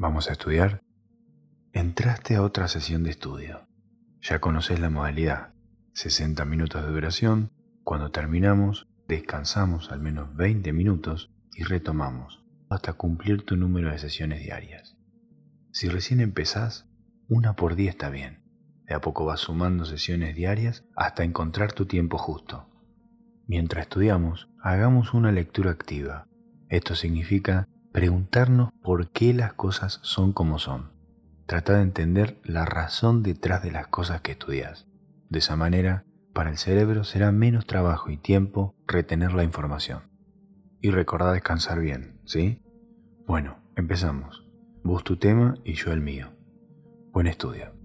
¿Vamos a estudiar? Entraste a otra sesión de estudio. Ya conoces la modalidad. 60 minutos de duración. Cuando terminamos, descansamos al menos 20 minutos y retomamos hasta cumplir tu número de sesiones diarias. Si recién empezás, una por día está bien. De a poco vas sumando sesiones diarias hasta encontrar tu tiempo justo. Mientras estudiamos, hagamos una lectura activa. Esto significa preguntarnos por qué las cosas son como son. Trata de entender la razón detrás de las cosas que estudias. De esa manera, para el cerebro será menos trabajo y tiempo retener la información. Y recordá descansar bien, ¿sí? Bueno, empezamos. Vos tu tema y yo el mío. Buen estudio.